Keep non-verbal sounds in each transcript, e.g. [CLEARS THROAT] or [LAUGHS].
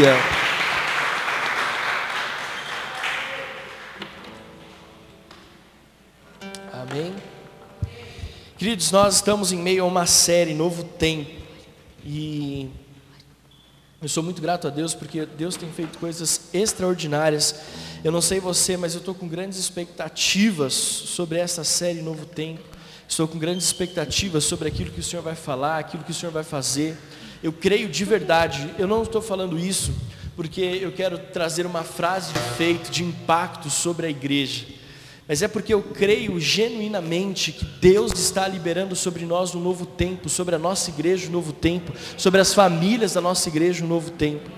Aleluia. Amém. Queridos, nós estamos em meio a uma série Novo Tempo e eu sou muito grato a Deus porque Deus tem feito coisas extraordinárias. Eu não sei você, mas eu estou com grandes expectativas sobre essa série Novo Tempo. Estou com grandes expectativas sobre aquilo que o Senhor vai falar, aquilo que o Senhor vai fazer. Eu creio de verdade, eu não estou falando isso porque eu quero trazer uma frase de feito, de impacto sobre a igreja mas é porque eu creio genuinamente que Deus está liberando sobre nós um novo tempo, sobre a nossa igreja um novo tempo, sobre as famílias da nossa igreja um novo tempo.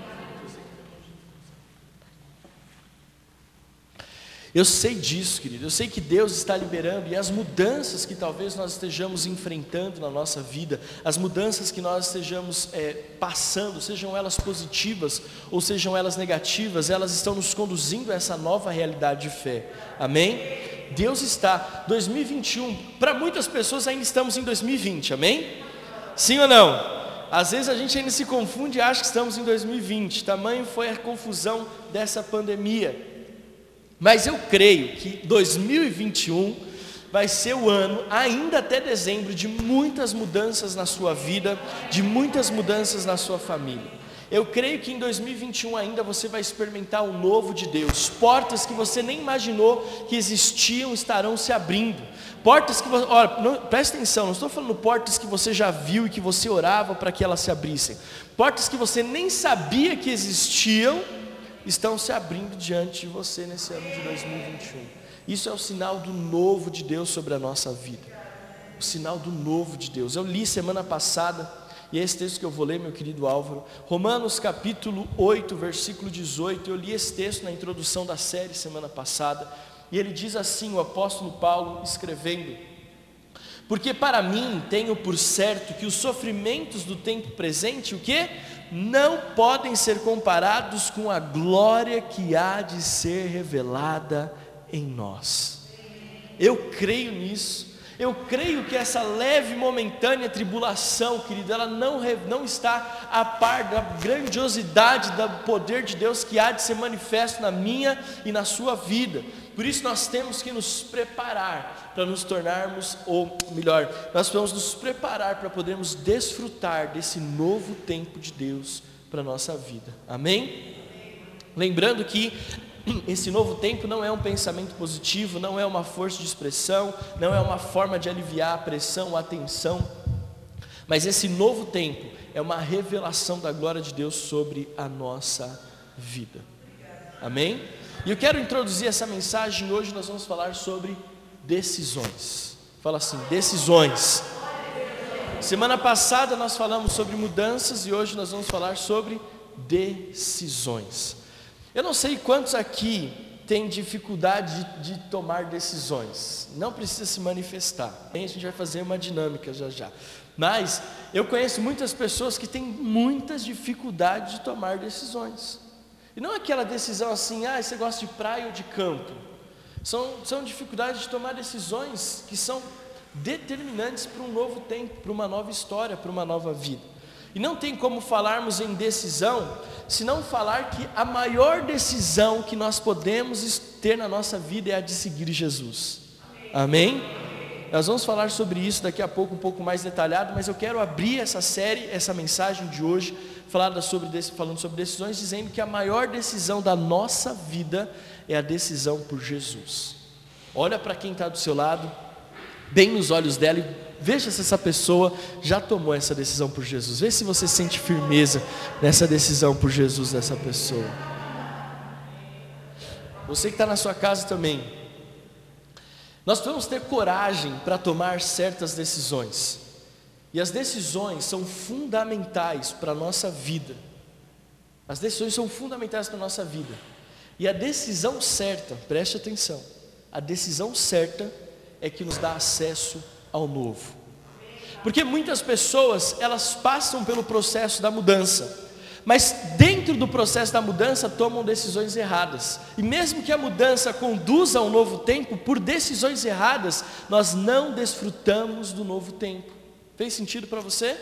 Eu sei disso, querido. Eu sei que Deus está liberando e as mudanças que talvez nós estejamos enfrentando na nossa vida, as mudanças que nós estejamos é, passando, sejam elas positivas ou sejam elas negativas, elas estão nos conduzindo a essa nova realidade de fé. Amém? Deus está. 2021, para muitas pessoas ainda estamos em 2020. Amém? Sim ou não? Às vezes a gente ainda se confunde e acha que estamos em 2020. Tamanho foi a confusão dessa pandemia. Mas eu creio que 2021 vai ser o ano, ainda até dezembro, de muitas mudanças na sua vida, de muitas mudanças na sua família. Eu creio que em 2021 ainda você vai experimentar o novo de Deus. Portas que você nem imaginou que existiam estarão se abrindo. Portas que você, olha, não, presta atenção, não estou falando portas que você já viu e que você orava para que elas se abrissem. Portas que você nem sabia que existiam estão se abrindo diante de você nesse ano de 2021. Isso é o sinal do novo de Deus sobre a nossa vida. O sinal do novo de Deus. Eu li semana passada, e é esse texto que eu vou ler, meu querido Álvaro, Romanos capítulo 8, versículo 18. Eu li esse texto na introdução da série semana passada, e ele diz assim: o apóstolo Paulo escrevendo: Porque para mim tenho por certo que os sofrimentos do tempo presente, o que? não podem ser comparados com a glória que há de ser revelada em nós. Eu creio nisso. Eu creio que essa leve momentânea tribulação, querido, ela não, não está a par da grandiosidade do poder de Deus que há de ser manifesto na minha e na sua vida. Por isso nós temos que nos preparar para nos tornarmos, ou melhor, nós vamos nos preparar para podermos desfrutar desse novo tempo de Deus para a nossa vida. Amém? Lembrando que [CLEARS THROAT] esse novo tempo não é um pensamento positivo, não é uma força de expressão, não é uma forma de aliviar a pressão, a tensão, mas esse novo tempo é uma revelação da glória de Deus sobre a nossa vida. Amém? E eu quero introduzir essa mensagem. Hoje nós vamos falar sobre decisões. Fala assim: decisões. Semana passada nós falamos sobre mudanças e hoje nós vamos falar sobre decisões. Eu não sei quantos aqui têm dificuldade de, de tomar decisões. Não precisa se manifestar. A gente vai fazer uma dinâmica já já. Mas eu conheço muitas pessoas que têm muitas dificuldades de tomar decisões. E não aquela decisão assim, ah, você gosta de praia ou de campo. São, são dificuldades de tomar decisões que são determinantes para um novo tempo, para uma nova história, para uma nova vida. E não tem como falarmos em decisão, se não falar que a maior decisão que nós podemos ter na nossa vida é a de seguir Jesus. Amém? Amém? Nós vamos falar sobre isso daqui a pouco, um pouco mais detalhado, mas eu quero abrir essa série, essa mensagem de hoje, sobre, falando sobre decisões, dizendo que a maior decisão da nossa vida é a decisão por Jesus. Olha para quem está do seu lado, bem nos olhos dela e veja se essa pessoa já tomou essa decisão por Jesus. Veja se você sente firmeza nessa decisão por Jesus dessa pessoa. Você que está na sua casa também, nós precisamos ter coragem para tomar certas decisões. E as decisões são fundamentais para a nossa vida. As decisões são fundamentais para a nossa vida. E a decisão certa, preste atenção, a decisão certa é que nos dá acesso ao novo. Porque muitas pessoas, elas passam pelo processo da mudança, mas dentro do processo da mudança tomam decisões erradas. E mesmo que a mudança conduza a um novo tempo, por decisões erradas, nós não desfrutamos do novo tempo. Fez sentido para você?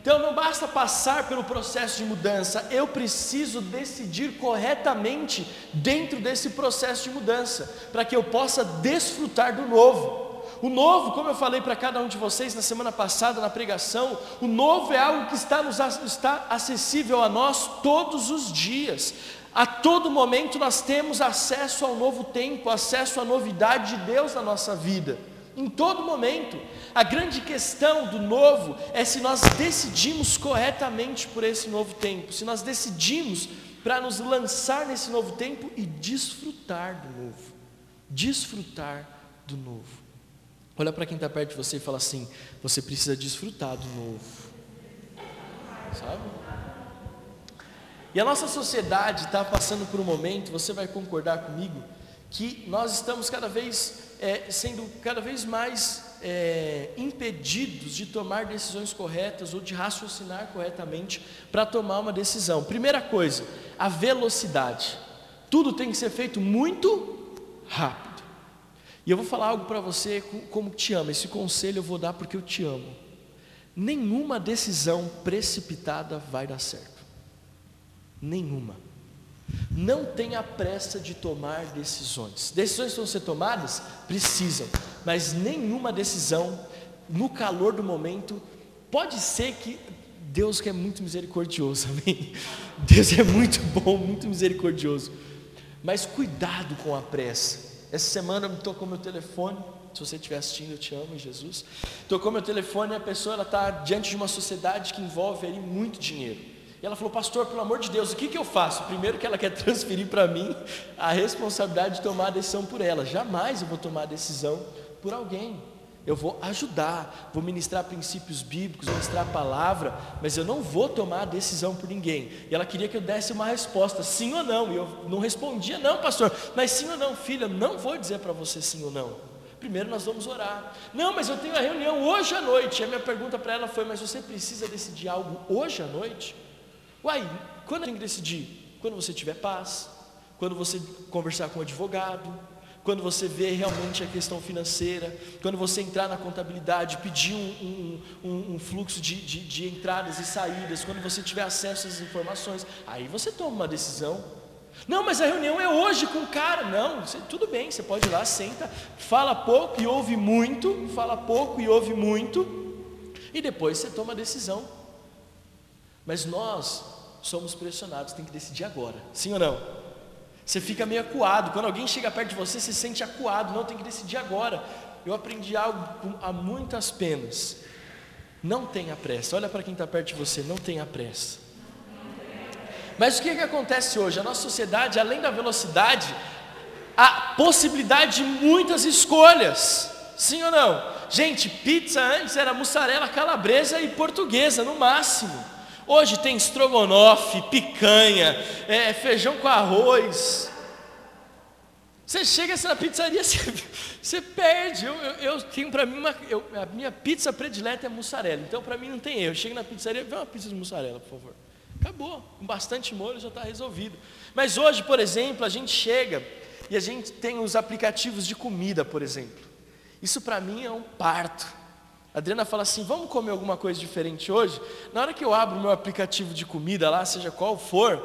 Então não basta passar pelo processo de mudança, eu preciso decidir corretamente dentro desse processo de mudança, para que eu possa desfrutar do novo. O novo, como eu falei para cada um de vocês na semana passada na pregação, o novo é algo que está, nos, está acessível a nós todos os dias. A todo momento nós temos acesso ao novo tempo, acesso à novidade de Deus na nossa vida. Em todo momento. A grande questão do novo é se nós decidimos corretamente por esse novo tempo, se nós decidimos para nos lançar nesse novo tempo e desfrutar do novo. Desfrutar do novo. Olha para quem está perto de você e fala assim: você precisa desfrutar do novo. Sabe? E a nossa sociedade está passando por um momento, você vai concordar comigo, que nós estamos cada vez é, sendo cada vez mais é, impedidos de tomar decisões corretas ou de raciocinar corretamente para tomar uma decisão. Primeira coisa, a velocidade. Tudo tem que ser feito muito rápido. E eu vou falar algo para você como te amo. Esse conselho eu vou dar porque eu te amo. Nenhuma decisão precipitada vai dar certo. Nenhuma. Não tenha pressa de tomar decisões. Decisões vão ser tomadas? Precisam. Mas nenhuma decisão, no calor do momento, pode ser que Deus que é muito misericordioso, [LAUGHS] amém? Deus é muito bom, muito misericordioso. Mas cuidado com a pressa. Essa semana me tocou meu telefone. Se você estiver assistindo, eu te amo, Jesus. Tocou meu telefone e a pessoa está diante de uma sociedade que envolve ali muito dinheiro. E ela falou, pastor, pelo amor de Deus, o que, que eu faço? Primeiro que ela quer [LAUGHS] transferir para mim a responsabilidade de tomar a decisão por ela. Jamais eu vou tomar a decisão por alguém. Eu vou ajudar, vou ministrar princípios bíblicos, ministrar a palavra, mas eu não vou tomar a decisão por ninguém. E ela queria que eu desse uma resposta, sim ou não. E eu não respondia, não, pastor, mas sim ou não, filha, não vou dizer para você sim ou não. Primeiro nós vamos orar. Não, mas eu tenho a reunião hoje à noite. E a minha pergunta para ela foi: Mas você precisa decidir algo hoje à noite? Uai, quando tem que decidir? Quando você tiver paz, quando você conversar com o advogado, quando você vê realmente a questão financeira, quando você entrar na contabilidade, pedir um, um, um fluxo de, de, de, entradas e saídas, quando você tiver acesso às informações, aí você toma uma decisão. Não, mas a reunião é hoje com o cara. Não, você, tudo bem, você pode ir lá, senta, fala pouco e ouve muito, fala pouco e ouve muito, e depois você toma a decisão. Mas nós somos pressionados, tem que decidir agora, sim ou não? Você fica meio acuado. Quando alguém chega perto de você, você se sente acuado. Não, tem que decidir agora. Eu aprendi algo a muitas penas. Não tenha pressa. Olha para quem está perto de você, não tenha pressa. Mas o que, que acontece hoje? A nossa sociedade, além da velocidade, a possibilidade de muitas escolhas. Sim ou não? Gente, pizza antes era mussarela calabresa e portuguesa, no máximo. Hoje tem estrogonofe, picanha, é, feijão com arroz. Você chega na pizzaria, [LAUGHS] você, você perde. Eu, eu, eu tenho para mim uma, eu, a minha pizza predileta é mussarela. Então para mim não tem erro. Eu chego na pizzaria, vê uma pizza de mussarela, por favor. Acabou. Com bastante molho já está resolvido. Mas hoje, por exemplo, a gente chega e a gente tem os aplicativos de comida, por exemplo. Isso para mim é um parto. A Adriana fala assim: vamos comer alguma coisa diferente hoje? Na hora que eu abro o meu aplicativo de comida lá, seja qual for,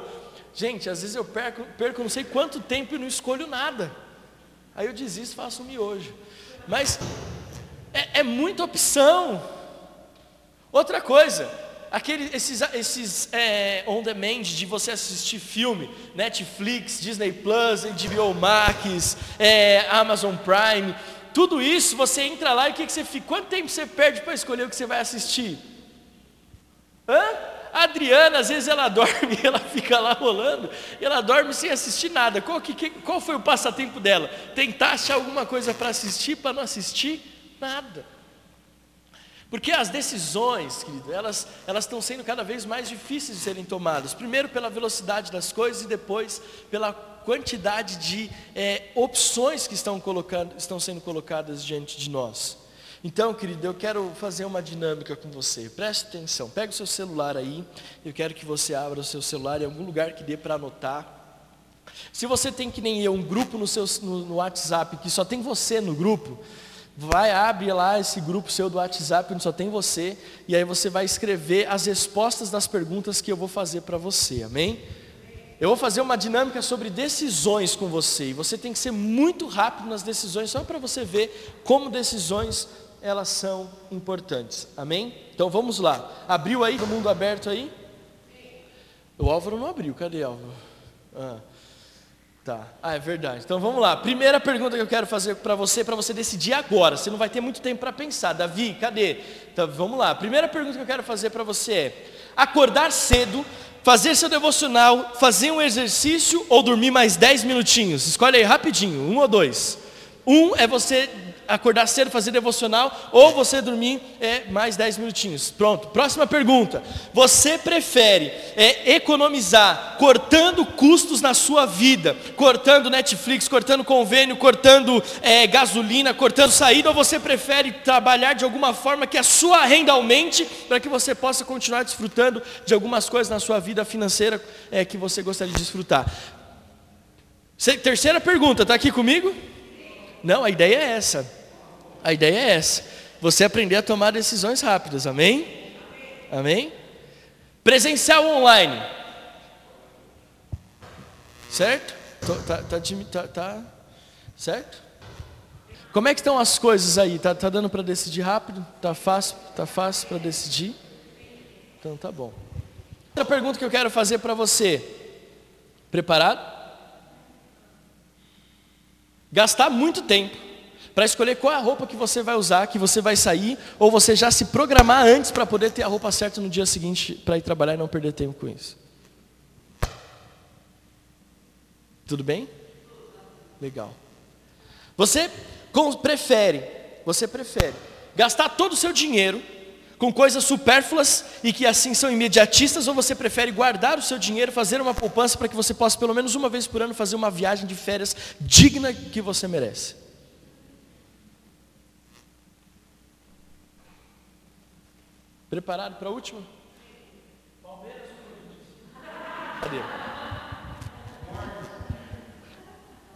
gente, às vezes eu perco, perco não sei quanto tempo e não escolho nada. Aí eu desisto, faço um miojo. Mas é, é muita opção. Outra coisa, aquele, esses, esses é, on demand de você assistir filme, Netflix, Disney Plus, HBO Max, é, Amazon Prime. Tudo isso, você entra lá e o que, que você fica? Quanto tempo você perde para escolher o que você vai assistir? Hã? A Adriana, às vezes ela [LAUGHS] dorme, ela fica lá rolando, e ela dorme sem assistir nada. Qual, que, qual foi o passatempo dela? Tentar achar alguma coisa para assistir, para não assistir nada. Porque as decisões, querido, elas, elas estão sendo cada vez mais difíceis de serem tomadas. Primeiro pela velocidade das coisas e depois pela quantidade de é, opções que estão, colocando, estão sendo colocadas diante de nós. Então, querido, eu quero fazer uma dinâmica com você. Preste atenção. Pega o seu celular aí. Eu quero que você abra o seu celular em algum lugar que dê para anotar. Se você tem que nem eu um grupo no, seu, no, no WhatsApp que só tem você no grupo, Vai, abre lá esse grupo seu do WhatsApp, onde só tem você, e aí você vai escrever as respostas das perguntas que eu vou fazer para você, amém? Eu vou fazer uma dinâmica sobre decisões com você, e você tem que ser muito rápido nas decisões, só para você ver como decisões elas são importantes, amém? Então vamos lá, abriu aí, do mundo aberto aí? O Álvaro não abriu, cadê Álvaro? Ah. Tá. Ah, é verdade. Então vamos lá. Primeira pergunta que eu quero fazer para você, para você decidir agora. Você não vai ter muito tempo para pensar. Davi, cadê? Então vamos lá. Primeira pergunta que eu quero fazer para você é: acordar cedo, fazer seu devocional, fazer um exercício ou dormir mais 10 minutinhos? Escolhe aí rapidinho, um ou dois. Um é você acordar cedo, fazer devocional, ou você dormir é, mais 10 minutinhos. Pronto, próxima pergunta. Você prefere é, economizar cortando custos na sua vida, cortando Netflix, cortando convênio, cortando é, gasolina, cortando saída, ou você prefere trabalhar de alguma forma que a sua renda aumente para que você possa continuar desfrutando de algumas coisas na sua vida financeira é, que você gostaria de desfrutar? Terceira pergunta, está aqui comigo? Não, a ideia é essa. A ideia é essa. Você aprender a tomar decisões rápidas, amém? Amém? Presencial online. Certo? Tá, tá, tá, tá, certo? Como é que estão as coisas aí? Tá, tá dando para decidir rápido? Tá fácil? Tá fácil para decidir? Então tá bom. Outra pergunta que eu quero fazer para você. Preparado? Gastar muito tempo para escolher qual é a roupa que você vai usar, que você vai sair, ou você já se programar antes para poder ter a roupa certa no dia seguinte para ir trabalhar e não perder tempo com isso. Tudo bem? Legal. Você prefere, você prefere gastar todo o seu dinheiro com coisas supérfluas e que assim são imediatistas, ou você prefere guardar o seu dinheiro, fazer uma poupança para que você possa pelo menos uma vez por ano fazer uma viagem de férias digna que você merece? Preparado para a última? Cadê?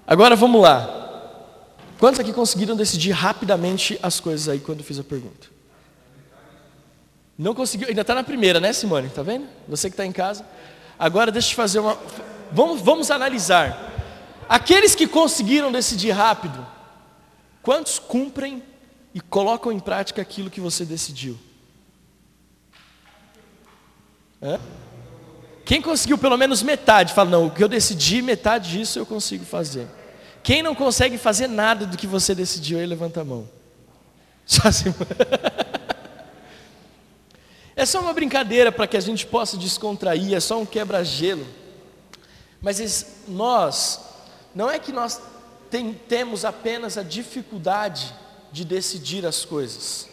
Agora vamos lá. Quantos aqui conseguiram decidir rapidamente as coisas aí quando fiz a pergunta? Não conseguiu, ainda está na primeira, né, Simone? Está vendo? Você que está em casa. Agora deixa eu te fazer uma. Vamos, vamos analisar. Aqueles que conseguiram decidir rápido, quantos cumprem e colocam em prática aquilo que você decidiu? Quem conseguiu pelo menos metade, fala, não, o que eu decidi, metade disso eu consigo fazer. Quem não consegue fazer nada do que você decidiu, aí levanta a mão. [LAUGHS] Só assim. É só uma brincadeira para que a gente possa descontrair, é só um quebra-gelo. Mas nós, não é que nós tem, temos apenas a dificuldade de decidir as coisas.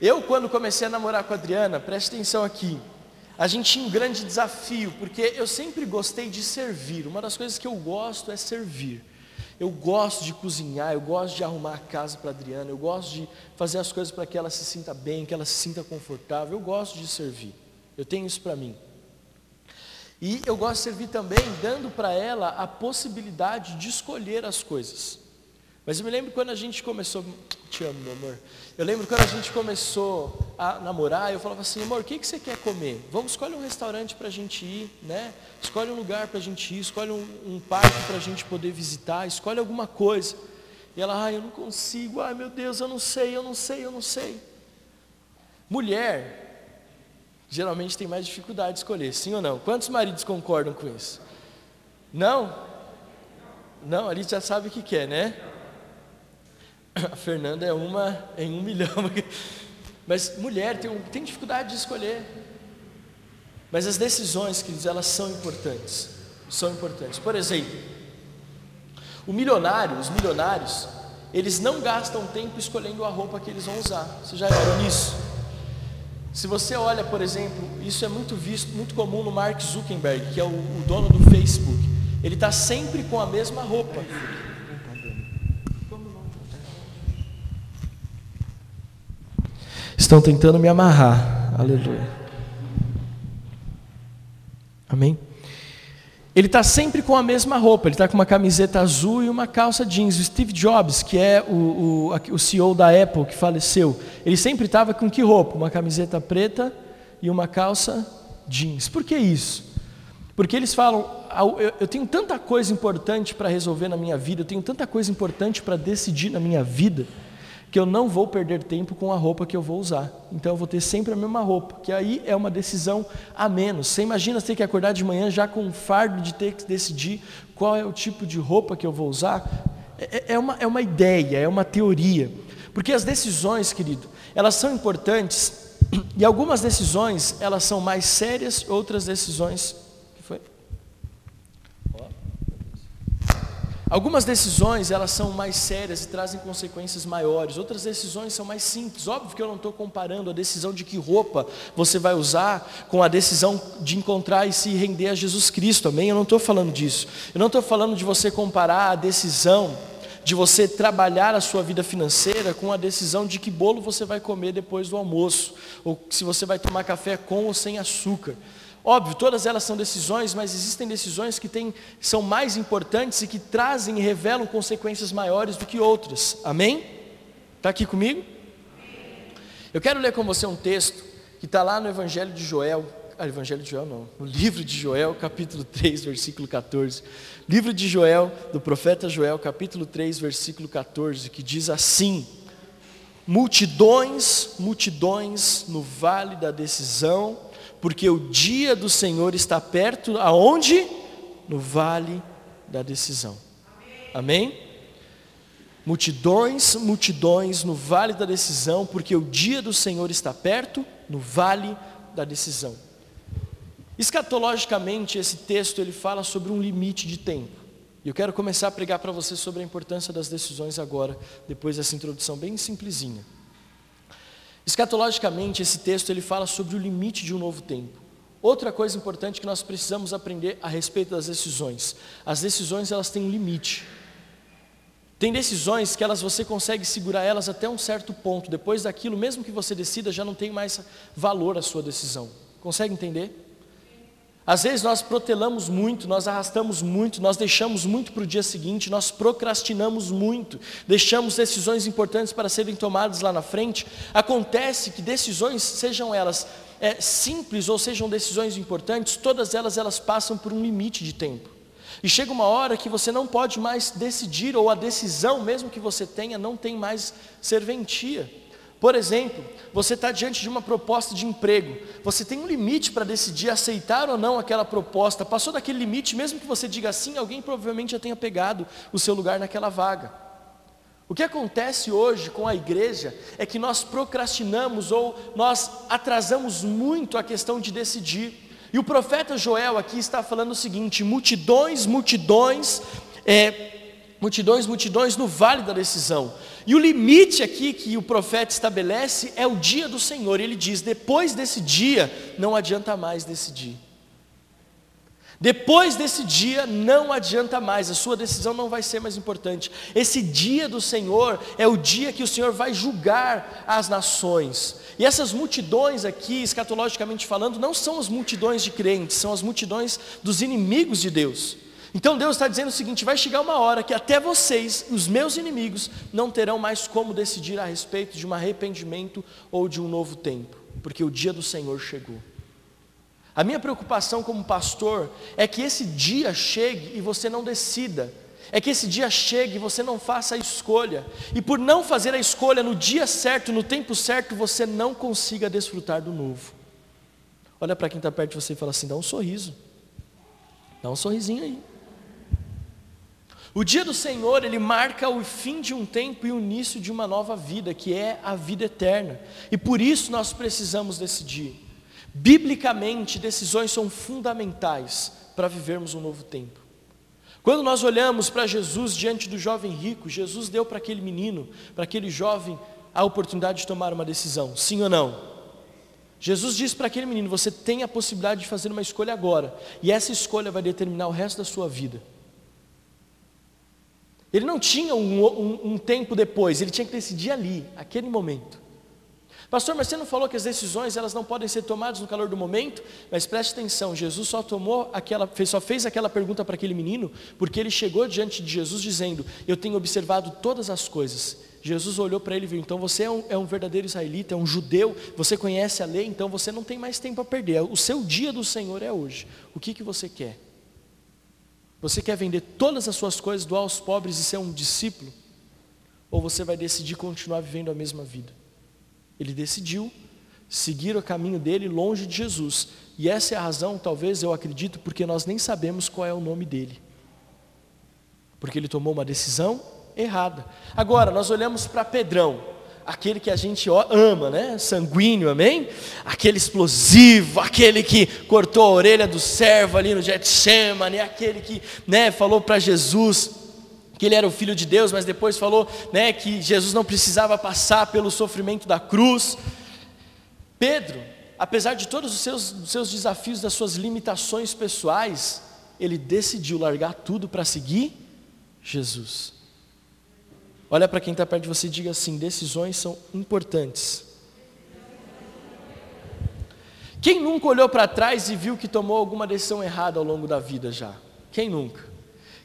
Eu, quando comecei a namorar com a Adriana, preste atenção aqui, a gente tinha um grande desafio, porque eu sempre gostei de servir. Uma das coisas que eu gosto é servir. Eu gosto de cozinhar, eu gosto de arrumar a casa para Adriana, eu gosto de fazer as coisas para que ela se sinta bem, que ela se sinta confortável. Eu gosto de servir. Eu tenho isso para mim. E eu gosto de servir também dando para ela a possibilidade de escolher as coisas. Mas eu me lembro quando a gente começou, te amo, meu amor. Eu lembro quando a gente começou a namorar, eu falava assim, amor, o que, que você quer comer? Vamos, escolhe um restaurante para a gente ir, né? Escolhe um lugar para a gente ir, escolhe um, um parque para a gente poder visitar, escolhe alguma coisa. E ela, ai, eu não consigo, ai meu Deus, eu não sei, eu não sei, eu não sei. Mulher, geralmente tem mais dificuldade de escolher, sim ou não? Quantos maridos concordam com isso? Não? Não, ali já sabe o que quer, né? A Fernanda é uma em um milhão. [LAUGHS] Mas mulher tem, tem dificuldade de escolher. Mas as decisões, queridos, elas são importantes. São importantes. Por exemplo, o milionário, os milionários, eles não gastam tempo escolhendo a roupa que eles vão usar. Você já viu nisso? Se você olha, por exemplo, isso é muito visto, muito comum no Mark Zuckerberg, que é o, o dono do Facebook. Ele está sempre com a mesma roupa. Estão tentando me amarrar. Aleluia. Amém? Ele está sempre com a mesma roupa, ele está com uma camiseta azul e uma calça jeans. O Steve Jobs, que é o, o, o CEO da Apple, que faleceu, ele sempre estava com que roupa? Uma camiseta preta e uma calça jeans. Por que isso? Porque eles falam, eu tenho tanta coisa importante para resolver na minha vida, eu tenho tanta coisa importante para decidir na minha vida, que eu não vou perder tempo com a roupa que eu vou usar. Então eu vou ter sempre a mesma roupa, que aí é uma decisão a menos. Você imagina você ter que acordar de manhã já com o fardo de ter que decidir qual é o tipo de roupa que eu vou usar? É, é, é uma, é uma ideia, é uma teoria. Porque as decisões, querido, elas são importantes [CLEARS THROAT] e algumas decisões elas são mais sérias, outras decisões Algumas decisões elas são mais sérias e trazem consequências maiores. Outras decisões são mais simples. Óbvio que eu não estou comparando a decisão de que roupa você vai usar com a decisão de encontrar e se render a Jesus Cristo. Amém? Eu não estou falando disso. Eu não estou falando de você comparar a decisão de você trabalhar a sua vida financeira com a decisão de que bolo você vai comer depois do almoço, ou se você vai tomar café com ou sem açúcar. Óbvio, todas elas são decisões, mas existem decisões que têm, são mais importantes e que trazem e revelam consequências maiores do que outras. Amém? Está aqui comigo? Eu quero ler com você um texto que está lá no Evangelho de Joel. Ah, Evangelho de Joel não, no livro de Joel, capítulo 3, versículo 14. Livro de Joel, do profeta Joel, capítulo 3, versículo 14, que diz assim: Multidões, multidões no vale da decisão porque o dia do Senhor está perto, aonde? No vale da decisão. Amém? Multidões, multidões no vale da decisão, porque o dia do Senhor está perto, no vale da decisão. Escatologicamente, esse texto ele fala sobre um limite de tempo. E eu quero começar a pregar para você sobre a importância das decisões agora, depois dessa introdução bem simplesinha. Escatologicamente, esse texto ele fala sobre o limite de um novo tempo. Outra coisa importante que nós precisamos aprender a respeito das decisões. As decisões elas têm um limite. Tem decisões que elas você consegue segurar elas até um certo ponto. Depois daquilo, mesmo que você decida, já não tem mais valor a sua decisão. Consegue entender? Às vezes nós protelamos muito, nós arrastamos muito, nós deixamos muito para o dia seguinte, nós procrastinamos muito, deixamos decisões importantes para serem tomadas lá na frente. Acontece que decisões, sejam elas é, simples ou sejam decisões importantes, todas elas elas passam por um limite de tempo. E chega uma hora que você não pode mais decidir, ou a decisão, mesmo que você tenha, não tem mais serventia. Por exemplo, você está diante de uma proposta de emprego, você tem um limite para decidir aceitar ou não aquela proposta. Passou daquele limite, mesmo que você diga sim, alguém provavelmente já tenha pegado o seu lugar naquela vaga. O que acontece hoje com a igreja é que nós procrastinamos ou nós atrasamos muito a questão de decidir. E o profeta Joel aqui está falando o seguinte: multidões, multidões, é, multidões, multidões no vale da decisão. E o limite aqui que o profeta estabelece é o dia do Senhor. Ele diz: depois desse dia, não adianta mais decidir. Depois desse dia, não adianta mais, a sua decisão não vai ser mais importante. Esse dia do Senhor é o dia que o Senhor vai julgar as nações. E essas multidões aqui, escatologicamente falando, não são as multidões de crentes, são as multidões dos inimigos de Deus. Então Deus está dizendo o seguinte: vai chegar uma hora que até vocês, os meus inimigos, não terão mais como decidir a respeito de um arrependimento ou de um novo tempo, porque o dia do Senhor chegou. A minha preocupação como pastor é que esse dia chegue e você não decida, é que esse dia chegue e você não faça a escolha, e por não fazer a escolha no dia certo, no tempo certo, você não consiga desfrutar do novo. Olha para quem está perto de você e fala assim: dá um sorriso, dá um sorrisinho aí. O dia do Senhor, ele marca o fim de um tempo e o início de uma nova vida, que é a vida eterna. E por isso nós precisamos decidir. Biblicamente, decisões são fundamentais para vivermos um novo tempo. Quando nós olhamos para Jesus diante do jovem rico, Jesus deu para aquele menino, para aquele jovem, a oportunidade de tomar uma decisão, sim ou não? Jesus disse para aquele menino: Você tem a possibilidade de fazer uma escolha agora, e essa escolha vai determinar o resto da sua vida. Ele não tinha um, um, um tempo depois, ele tinha que decidir ali, aquele momento. Pastor, mas você não falou que as decisões elas não podem ser tomadas no calor do momento? Mas preste atenção, Jesus só tomou aquela, só fez aquela pergunta para aquele menino, porque ele chegou diante de Jesus dizendo: Eu tenho observado todas as coisas. Jesus olhou para ele e viu: Então você é um, é um verdadeiro israelita, é um judeu, você conhece a lei, então você não tem mais tempo a perder. O seu dia do Senhor é hoje. O que, que você quer? Você quer vender todas as suas coisas, doar aos pobres e ser um discípulo? Ou você vai decidir continuar vivendo a mesma vida? Ele decidiu seguir o caminho dele longe de Jesus. E essa é a razão, talvez eu acredito, porque nós nem sabemos qual é o nome dele. Porque ele tomou uma decisão errada. Agora, nós olhamos para Pedrão, aquele que a gente ama, né? Sanguíneo, amém? Aquele explosivo, aquele que cortou a orelha do servo ali no Getsemane, aquele que, né, falou para Jesus que ele era o filho de Deus, mas depois falou né, que Jesus não precisava passar pelo sofrimento da cruz. Pedro, apesar de todos os seus, os seus desafios, das suas limitações pessoais, ele decidiu largar tudo para seguir Jesus. Olha para quem está perto de você e diga assim: decisões são importantes. Quem nunca olhou para trás e viu que tomou alguma decisão errada ao longo da vida já? Quem nunca?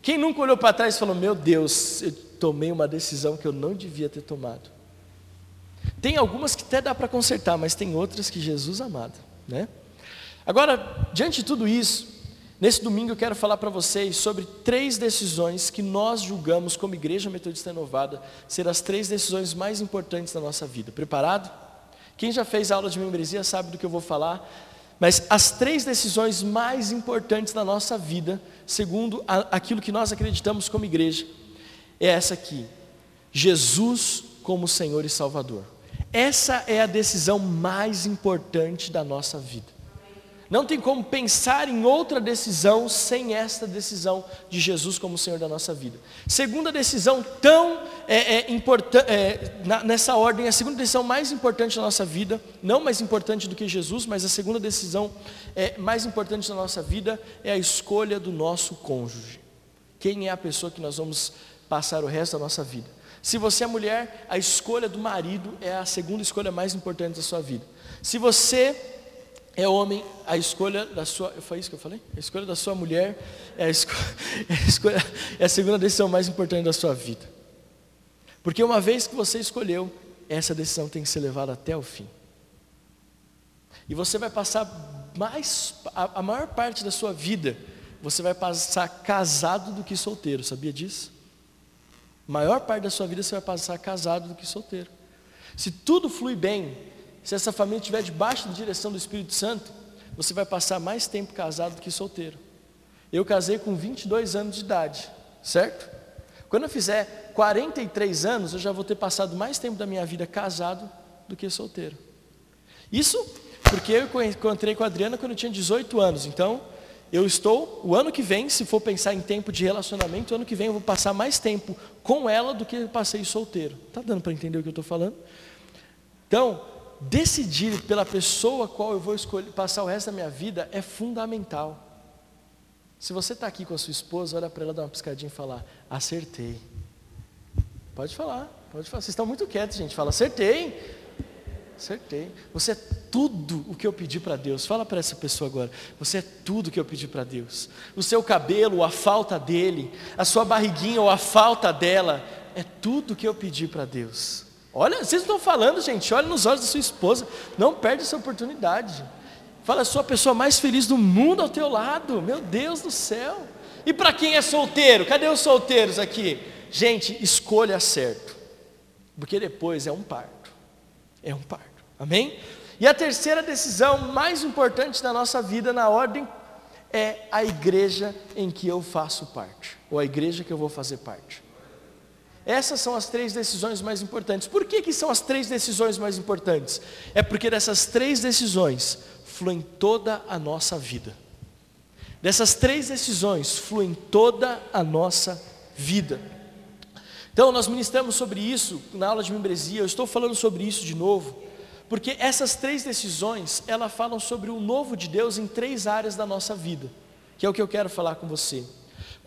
Quem nunca olhou para trás e falou: Meu Deus, eu tomei uma decisão que eu não devia ter tomado? Tem algumas que até dá para consertar, mas tem outras que Jesus amado, né? Agora, diante de tudo isso, nesse domingo eu quero falar para vocês sobre três decisões que nós julgamos como Igreja Metodista Renovada ser as três decisões mais importantes da nossa vida. Preparado? Quem já fez aula de membresia sabe do que eu vou falar. Mas as três decisões mais importantes da nossa vida, segundo a, aquilo que nós acreditamos como igreja, é essa aqui: Jesus como Senhor e Salvador. Essa é a decisão mais importante da nossa vida. Não tem como pensar em outra decisão sem esta decisão de Jesus como Senhor da nossa vida. Segunda decisão tão é, é, importante, é, nessa ordem, a segunda decisão mais importante da nossa vida, não mais importante do que Jesus, mas a segunda decisão é, mais importante da nossa vida é a escolha do nosso cônjuge. Quem é a pessoa que nós vamos passar o resto da nossa vida? Se você é mulher, a escolha do marido é a segunda escolha mais importante da sua vida. Se você é homem, a escolha da sua. Foi isso que eu falei? A escolha da sua mulher é a, esco, [LAUGHS] é a, escolha, é a segunda decisão mais importante da sua vida. Porque uma vez que você escolheu, essa decisão tem que ser levada até o fim. E você vai passar mais. A, a maior parte da sua vida, você vai passar casado do que solteiro, sabia disso? A maior parte da sua vida você vai passar casado do que solteiro. Se tudo flui bem, se essa família estiver debaixo da direção do Espírito Santo, você vai passar mais tempo casado do que solteiro. Eu casei com 22 anos de idade, certo? Quando eu fizer 43 anos, eu já vou ter passado mais tempo da minha vida casado do que solteiro. Isso porque eu encontrei com a Adriana quando eu tinha 18 anos. Então, eu estou, o ano que vem, se for pensar em tempo de relacionamento, o ano que vem eu vou passar mais tempo com ela do que eu passei solteiro. Está dando para entender o que eu estou falando? Então, decidir pela pessoa qual eu vou escolher, passar o resto da minha vida é fundamental. Se você está aqui com a sua esposa, olha para ela, dá uma piscadinha e fala: acertei. Pode falar, pode falar. Vocês estão muito quietos, gente. Fala, acertei. Acertei. Você é tudo o que eu pedi para Deus. Fala para essa pessoa agora. Você é tudo o que eu pedi para Deus. O seu cabelo, a falta dele, a sua barriguinha ou a falta dela, é tudo o que eu pedi para Deus. Olha, vocês estão falando, gente, olha nos olhos da sua esposa, não perde essa oportunidade. Fala, sou a pessoa mais feliz do mundo ao teu lado, meu Deus do céu. E para quem é solteiro, cadê os solteiros aqui? Gente, escolha certo, porque depois é um parto, é um parto, amém? E a terceira decisão mais importante da nossa vida na ordem é a igreja em que eu faço parte, ou a igreja que eu vou fazer parte. Essas são as três decisões mais importantes. Por que, que são as três decisões mais importantes? É porque dessas três decisões fluem toda a nossa vida. Dessas três decisões fluem toda a nossa vida. Então, nós ministramos sobre isso na aula de membresia, eu estou falando sobre isso de novo, porque essas três decisões, elas falam sobre o novo de Deus em três áreas da nossa vida, que é o que eu quero falar com você.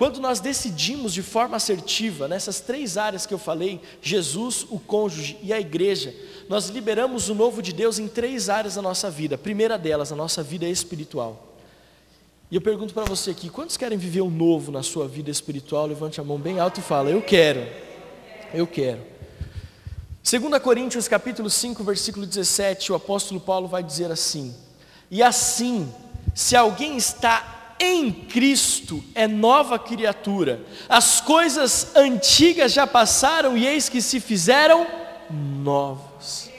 Quando nós decidimos de forma assertiva nessas três áreas que eu falei, Jesus, o cônjuge e a igreja, nós liberamos o novo de Deus em três áreas da nossa vida. A primeira delas, a nossa vida espiritual. E eu pergunto para você aqui, quantos querem viver o novo na sua vida espiritual? Levante a mão bem alto e fala: Eu quero. Eu quero. 2 Coríntios capítulo 5, versículo 17, o apóstolo Paulo vai dizer assim: E assim, se alguém está em Cristo, é nova criatura. As coisas antigas já passaram e eis que se fizeram novas.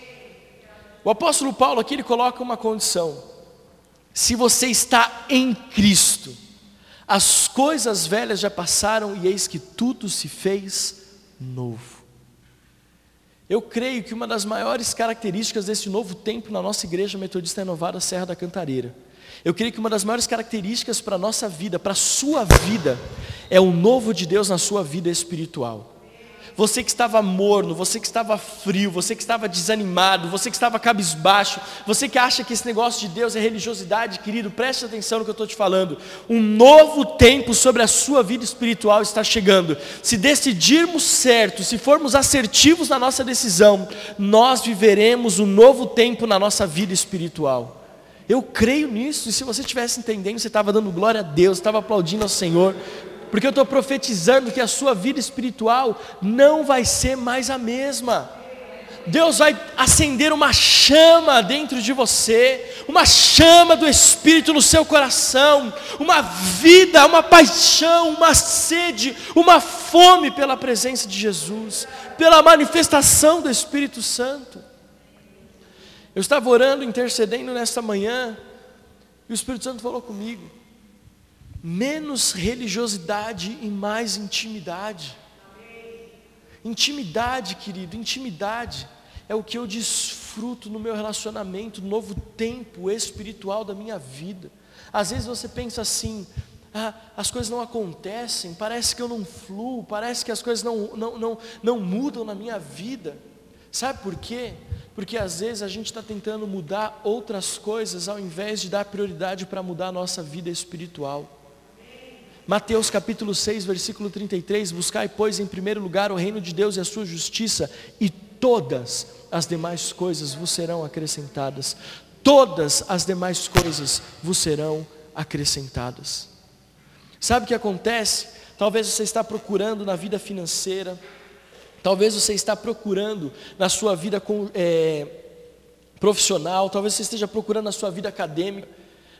O apóstolo Paulo aqui ele coloca uma condição: se você está em Cristo, as coisas velhas já passaram e eis que tudo se fez novo. Eu creio que uma das maiores características desse novo tempo na nossa igreja metodista renovada Serra da Cantareira, eu creio que uma das maiores características para a nossa vida, para a sua vida, é o novo de Deus na sua vida espiritual. Você que estava morno, você que estava frio, você que estava desanimado, você que estava cabisbaixo, você que acha que esse negócio de Deus é religiosidade, querido, preste atenção no que eu estou te falando. Um novo tempo sobre a sua vida espiritual está chegando. Se decidirmos certo, se formos assertivos na nossa decisão, nós viveremos um novo tempo na nossa vida espiritual. Eu creio nisso, e se você estivesse entendendo, você estava dando glória a Deus, estava aplaudindo ao Senhor, porque eu estou profetizando que a sua vida espiritual não vai ser mais a mesma. Deus vai acender uma chama dentro de você, uma chama do Espírito no seu coração, uma vida, uma paixão, uma sede, uma fome pela presença de Jesus, pela manifestação do Espírito Santo. Eu estava orando, intercedendo nesta manhã, e o Espírito Santo falou comigo menos religiosidade e mais intimidade. Intimidade, querido, intimidade é o que eu desfruto no meu relacionamento, no novo tempo espiritual da minha vida. Às vezes você pensa assim, ah, as coisas não acontecem, parece que eu não fluo, parece que as coisas não, não, não, não mudam na minha vida. Sabe por quê? Porque às vezes a gente está tentando mudar outras coisas ao invés de dar prioridade para mudar a nossa vida espiritual. Mateus capítulo 6, versículo 33, buscai, pois, em primeiro lugar o reino de Deus e a sua justiça, e todas as demais coisas vos serão acrescentadas. Todas as demais coisas vos serão acrescentadas. Sabe o que acontece? Talvez você está procurando na vida financeira, talvez você está procurando na sua vida é, profissional, talvez você esteja procurando na sua vida acadêmica,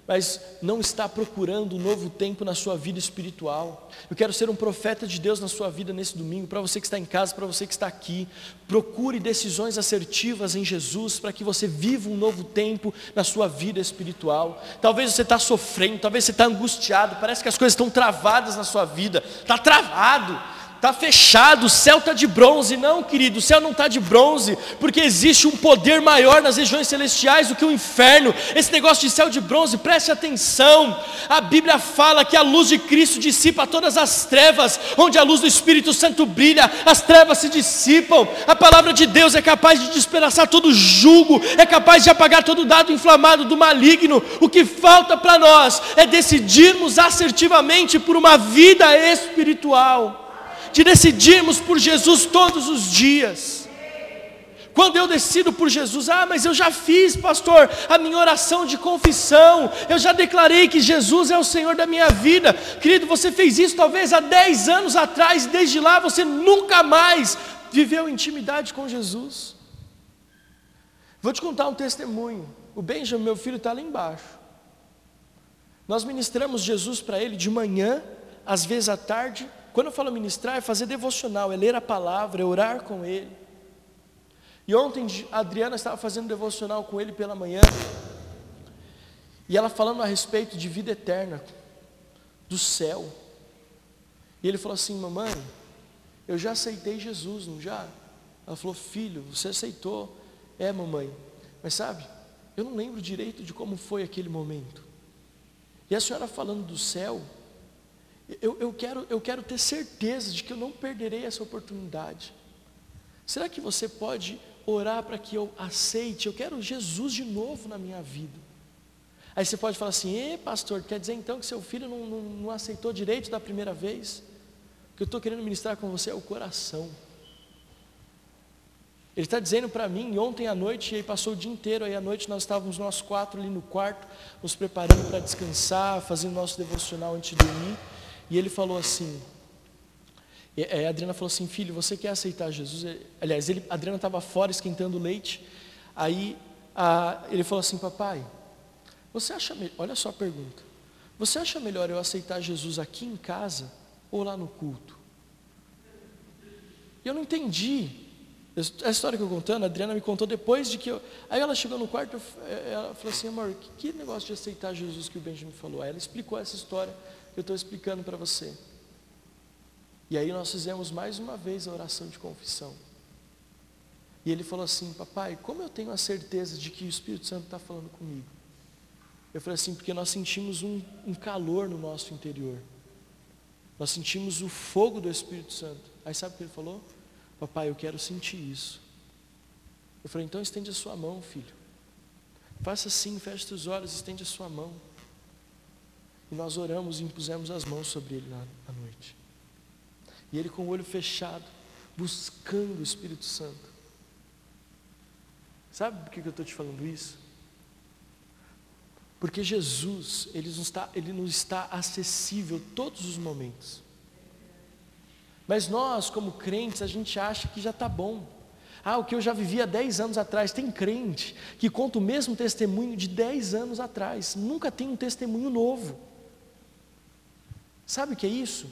mas não está procurando um novo tempo na sua vida espiritual. Eu quero ser um profeta de Deus na sua vida nesse domingo, para você que está em casa, para você que está aqui. Procure decisões assertivas em Jesus para que você viva um novo tempo na sua vida espiritual. Talvez você está sofrendo, talvez você está angustiado, parece que as coisas estão travadas na sua vida, está travado está fechado, o céu está de bronze. Não, querido, o céu não está de bronze, porque existe um poder maior nas regiões celestiais do que o inferno. Esse negócio de céu de bronze, preste atenção. A Bíblia fala que a luz de Cristo dissipa todas as trevas, onde a luz do Espírito Santo brilha, as trevas se dissipam. A palavra de Deus é capaz de despedaçar todo jugo, é capaz de apagar todo dado inflamado do maligno. O que falta para nós é decidirmos assertivamente por uma vida espiritual de decidirmos por Jesus todos os dias. Quando eu decido por Jesus, ah, mas eu já fiz, pastor, a minha oração de confissão, eu já declarei que Jesus é o Senhor da minha vida. Querido, você fez isso talvez há 10 anos atrás, desde lá você nunca mais viveu intimidade com Jesus. Vou te contar um testemunho. O Benjamin, meu filho, está lá embaixo. Nós ministramos Jesus para ele de manhã, às vezes à tarde quando eu falo ministrar, é fazer devocional, é ler a palavra, é orar com ele. E ontem a Adriana estava fazendo devocional com ele pela manhã. E ela falando a respeito de vida eterna, do céu. E ele falou assim: Mamãe, eu já aceitei Jesus, não já? Ela falou: Filho, você aceitou? É, mamãe. Mas sabe, eu não lembro direito de como foi aquele momento. E a senhora falando do céu, eu, eu, quero, eu quero ter certeza de que eu não perderei essa oportunidade. Será que você pode orar para que eu aceite? Eu quero Jesus de novo na minha vida. Aí você pode falar assim: Ê, pastor, quer dizer então que seu filho não, não, não aceitou direito da primeira vez? O que eu estou querendo ministrar com você é o coração. Ele está dizendo para mim, ontem à noite, e aí passou o dia inteiro, aí à noite nós estávamos nós quatro ali no quarto, nos preparando para descansar, fazendo nosso devocional antes de dormir, e ele falou assim, a Adriana falou assim, filho, você quer aceitar Jesus? Aliás, ele, a Adriana estava fora esquentando leite, aí a, ele falou assim, papai, você acha, olha só a pergunta, você acha melhor eu aceitar Jesus aqui em casa ou lá no culto? E eu não entendi, a história que eu contando, a Adriana me contou depois de que eu. Aí ela chegou no quarto, ela falou assim, amor, que, que negócio de aceitar Jesus que o Benjamin falou? Aí ela explicou essa história eu estou explicando para você. E aí nós fizemos mais uma vez a oração de confissão. E ele falou assim, papai, como eu tenho a certeza de que o Espírito Santo está falando comigo? Eu falei assim, porque nós sentimos um, um calor no nosso interior. Nós sentimos o fogo do Espírito Santo. Aí sabe o que ele falou? Papai, eu quero sentir isso. Eu falei, então estende a sua mão, filho. Faça assim, feche seus olhos, estende a sua mão. E nós oramos e impusemos as mãos sobre ele na, noite. E ele com o olho fechado, buscando o Espírito Santo. Sabe por que eu estou te falando isso? Porque Jesus, ele nos, está, ele nos está acessível todos os momentos. Mas nós, como crentes, a gente acha que já está bom. Ah, o que eu já vivi há 10 anos atrás. Tem crente que conta o mesmo testemunho de 10 anos atrás. Nunca tem um testemunho novo. Sabe o que é isso?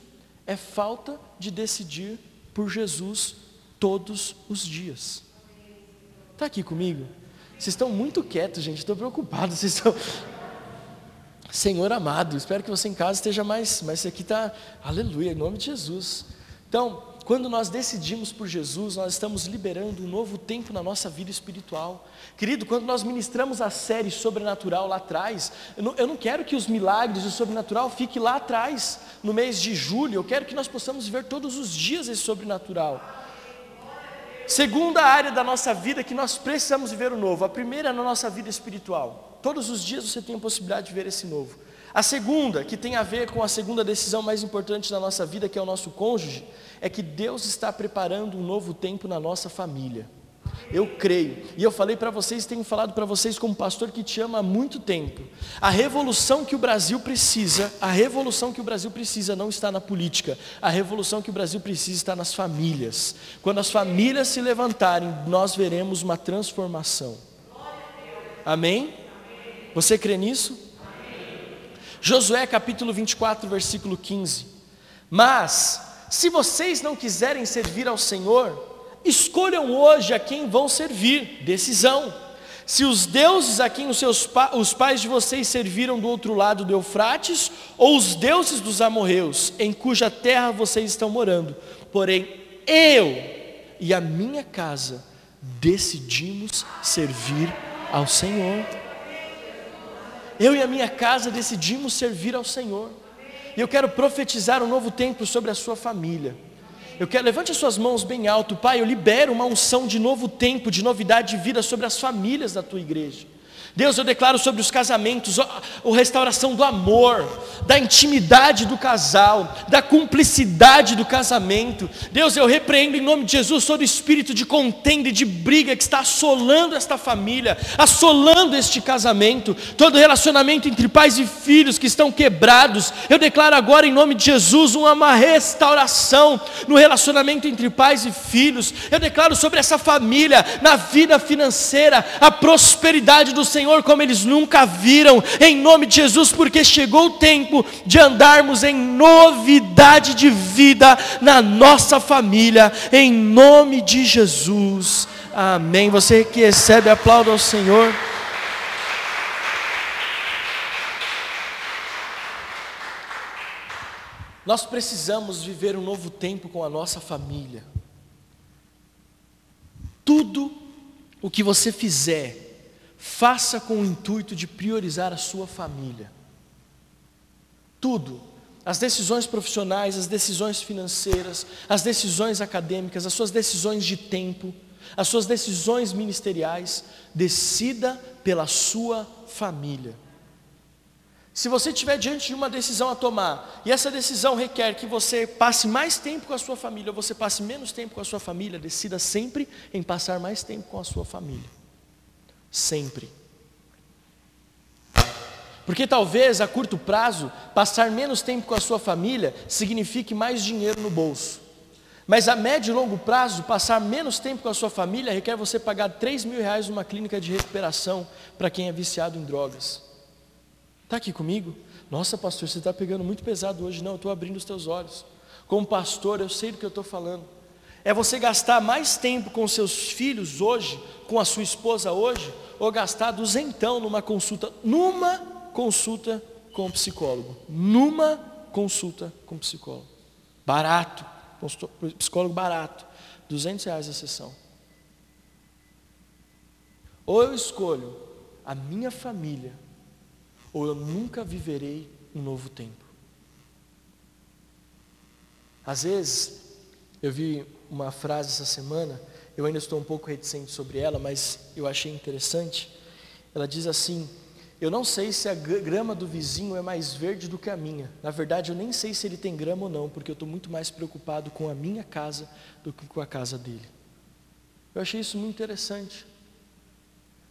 É falta de decidir por Jesus todos os dias. Está aqui comigo? Vocês estão muito quietos, gente. Estou preocupado. [LAUGHS] Vocês estão. Senhor amado, espero que você em casa esteja mais. Mas aqui está. Aleluia, em nome de Jesus. Então, quando nós decidimos por Jesus, nós estamos liberando um novo tempo na nossa vida espiritual. Querido, quando nós ministramos a série sobrenatural lá atrás, eu não, eu não quero que os milagres do sobrenatural fiquem lá atrás, no mês de julho, eu quero que nós possamos ver todos os dias esse sobrenatural. Segunda área da nossa vida que nós precisamos viver o novo. A primeira é na nossa vida espiritual. Todos os dias você tem a possibilidade de ver esse novo. A segunda, que tem a ver com a segunda decisão mais importante da nossa vida, que é o nosso cônjuge, é que Deus está preparando um novo tempo na nossa família. Eu creio. E eu falei para vocês, tenho falado para vocês como pastor que te ama há muito tempo. A revolução que o Brasil precisa, a revolução que o Brasil precisa não está na política. A revolução que o Brasil precisa está nas famílias. Quando as famílias se levantarem, nós veremos uma transformação. Amém? Você crê nisso? Josué capítulo 24, versículo 15. Mas, se vocês não quiserem servir ao Senhor, escolham hoje a quem vão servir. Decisão. Se os deuses a quem os, seus pa os pais de vocês serviram do outro lado do Eufrates, ou os deuses dos amorreus, em cuja terra vocês estão morando. Porém, eu e a minha casa decidimos servir ao Senhor eu e a minha casa decidimos servir ao Senhor. E eu quero profetizar um novo tempo sobre a sua família. Eu quero, levante as suas mãos bem alto, Pai. Eu libero uma unção de novo tempo, de novidade de vida sobre as famílias da tua igreja. Deus, eu declaro sobre os casamentos, a, restauração do amor, da intimidade do casal, da cumplicidade do casamento. Deus, eu repreendo em nome de Jesus todo espírito de contenda e de briga que está assolando esta família, assolando este casamento, todo relacionamento entre pais e filhos que estão quebrados. Eu declaro agora em nome de Jesus uma restauração no relacionamento entre pais e filhos. Eu declaro sobre essa família, na vida financeira, a prosperidade do Senhor Senhor como eles nunca viram, em nome de Jesus, porque chegou o tempo de andarmos em novidade de vida na nossa família, em nome de Jesus. Amém. Você que recebe, aplauda ao Senhor. Nós precisamos viver um novo tempo com a nossa família. Tudo o que você fizer, faça com o intuito de priorizar a sua família. Tudo, as decisões profissionais, as decisões financeiras, as decisões acadêmicas, as suas decisões de tempo, as suas decisões ministeriais, decida pela sua família. Se você estiver diante de uma decisão a tomar, e essa decisão requer que você passe mais tempo com a sua família, ou você passe menos tempo com a sua família, decida sempre em passar mais tempo com a sua família. Sempre. Porque talvez a curto prazo, passar menos tempo com a sua família signifique mais dinheiro no bolso. Mas a médio e longo prazo, passar menos tempo com a sua família requer você pagar 3 mil reais numa clínica de recuperação para quem é viciado em drogas. Está aqui comigo? Nossa, pastor, você está pegando muito pesado hoje. Não, eu estou abrindo os teus olhos. Como pastor, eu sei do que eu estou falando. É você gastar mais tempo com seus filhos hoje, com a sua esposa hoje, ou gastar duzentão numa consulta, numa consulta com o psicólogo. Numa consulta com o psicólogo. Barato, psicólogo barato, 200 reais a sessão. Ou eu escolho a minha família ou eu nunca viverei um novo tempo. Às vezes, eu vi uma frase essa semana, eu ainda estou um pouco reticente sobre ela, mas eu achei interessante. Ela diz assim: Eu não sei se a grama do vizinho é mais verde do que a minha. Na verdade, eu nem sei se ele tem grama ou não, porque eu estou muito mais preocupado com a minha casa do que com a casa dele. Eu achei isso muito interessante.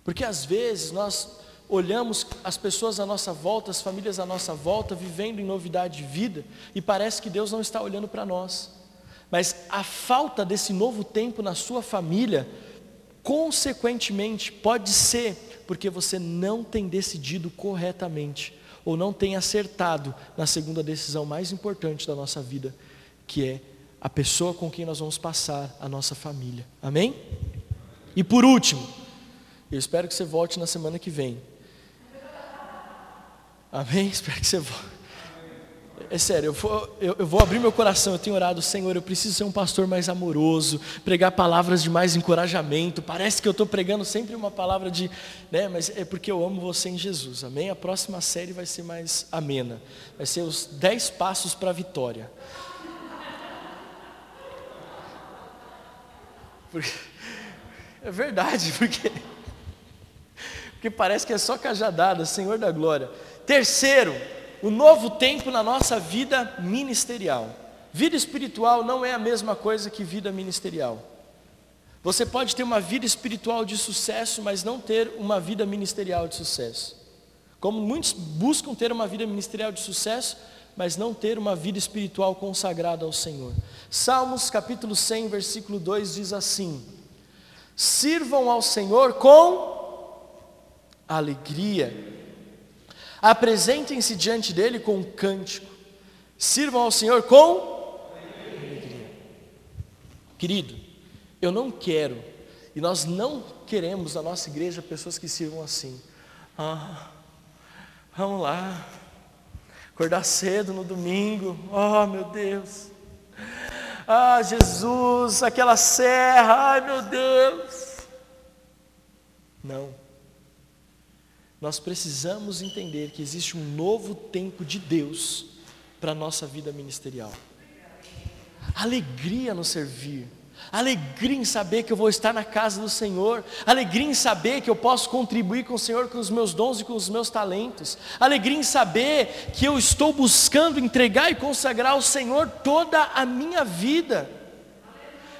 Porque às vezes nós olhamos as pessoas à nossa volta, as famílias à nossa volta, vivendo em novidade de vida, e parece que Deus não está olhando para nós. Mas a falta desse novo tempo na sua família, consequentemente, pode ser porque você não tem decidido corretamente, ou não tem acertado na segunda decisão mais importante da nossa vida, que é a pessoa com quem nós vamos passar a nossa família. Amém? E por último, eu espero que você volte na semana que vem. Amém? Espero que você volte. É sério, eu vou, eu, eu vou, abrir meu coração. Eu tenho orado, Senhor, eu preciso ser um pastor mais amoroso, pregar palavras de mais encorajamento. Parece que eu estou pregando sempre uma palavra de. Né, mas é porque eu amo você em Jesus. Amém? A próxima série vai ser mais amena. Vai ser os 10 passos para a vitória. Porque, é verdade, porque. Porque parece que é só cajadada, Senhor da glória. Terceiro, o novo tempo na nossa vida ministerial. Vida espiritual não é a mesma coisa que vida ministerial. Você pode ter uma vida espiritual de sucesso, mas não ter uma vida ministerial de sucesso. Como muitos buscam ter uma vida ministerial de sucesso, mas não ter uma vida espiritual consagrada ao Senhor. Salmos capítulo 100, versículo 2 diz assim: Sirvam ao Senhor com alegria Apresentem-se diante dele com um cântico. Sirvam ao Senhor com alegria. Querido, eu não quero, e nós não queremos na nossa igreja pessoas que sirvam assim. Ah, vamos lá, acordar cedo no domingo, oh meu Deus. Ah, Jesus, aquela serra, ai meu Deus. Não. Nós precisamos entender que existe um novo tempo de Deus para a nossa vida ministerial. Alegria no servir, alegria em saber que eu vou estar na casa do Senhor, alegria em saber que eu posso contribuir com o Senhor com os meus dons e com os meus talentos, alegria em saber que eu estou buscando entregar e consagrar ao Senhor toda a minha vida.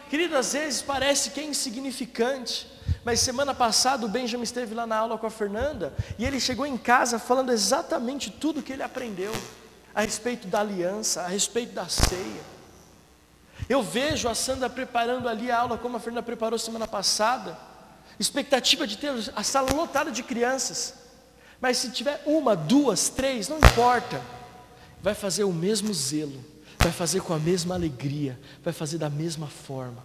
Querido, às vezes parece que é insignificante, mas semana passada o Benjamin esteve lá na aula com a Fernanda e ele chegou em casa falando exatamente tudo que ele aprendeu a respeito da aliança, a respeito da ceia. Eu vejo a Sandra preparando ali a aula como a Fernanda preparou semana passada. Expectativa de ter a sala lotada de crianças. Mas se tiver uma, duas, três, não importa. Vai fazer o mesmo zelo, vai fazer com a mesma alegria, vai fazer da mesma forma.